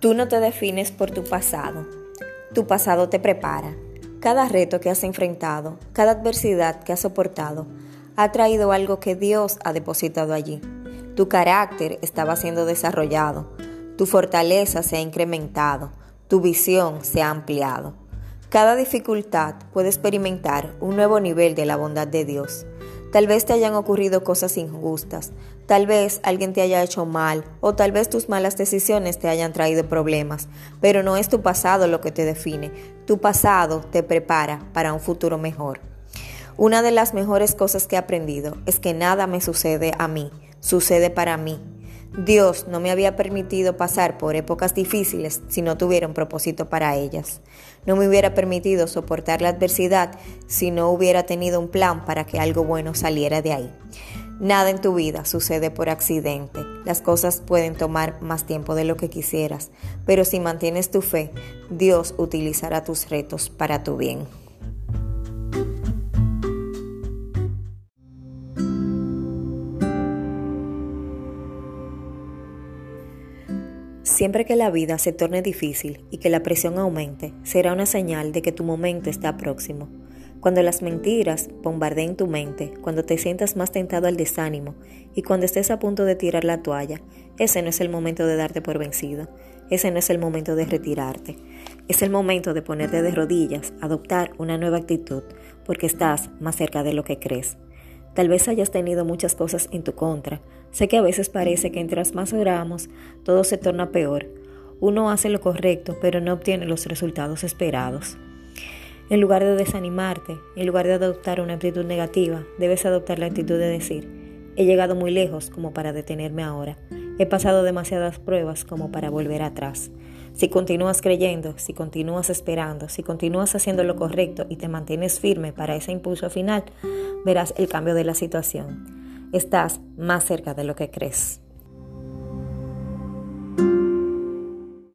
Tú no te defines por tu pasado. Tu pasado te prepara. Cada reto que has enfrentado, cada adversidad que has soportado, ha traído algo que Dios ha depositado allí. Tu carácter estaba siendo desarrollado. Tu fortaleza se ha incrementado. Tu visión se ha ampliado. Cada dificultad puede experimentar un nuevo nivel de la bondad de Dios. Tal vez te hayan ocurrido cosas injustas, tal vez alguien te haya hecho mal o tal vez tus malas decisiones te hayan traído problemas, pero no es tu pasado lo que te define, tu pasado te prepara para un futuro mejor. Una de las mejores cosas que he aprendido es que nada me sucede a mí, sucede para mí. Dios no me había permitido pasar por épocas difíciles si no tuviera un propósito para ellas. No me hubiera permitido soportar la adversidad si no hubiera tenido un plan para que algo bueno saliera de ahí. Nada en tu vida sucede por accidente. Las cosas pueden tomar más tiempo de lo que quisieras, pero si mantienes tu fe, Dios utilizará tus retos para tu bien. Siempre que la vida se torne difícil y que la presión aumente, será una señal de que tu momento está próximo. Cuando las mentiras bombardeen tu mente, cuando te sientas más tentado al desánimo y cuando estés a punto de tirar la toalla, ese no es el momento de darte por vencido, ese no es el momento de retirarte, es el momento de ponerte de rodillas, adoptar una nueva actitud, porque estás más cerca de lo que crees. Tal vez hayas tenido muchas cosas en tu contra. Sé que a veces parece que mientras más oramos, todo se torna peor. Uno hace lo correcto, pero no obtiene los resultados esperados. En lugar de desanimarte, en lugar de adoptar una actitud negativa, debes adoptar la actitud de decir, he llegado muy lejos como para detenerme ahora. He pasado demasiadas pruebas como para volver atrás. Si continúas creyendo, si continúas esperando, si continúas haciendo lo correcto y te mantienes firme para ese impulso final, verás el cambio de la situación. Estás más cerca de lo que crees.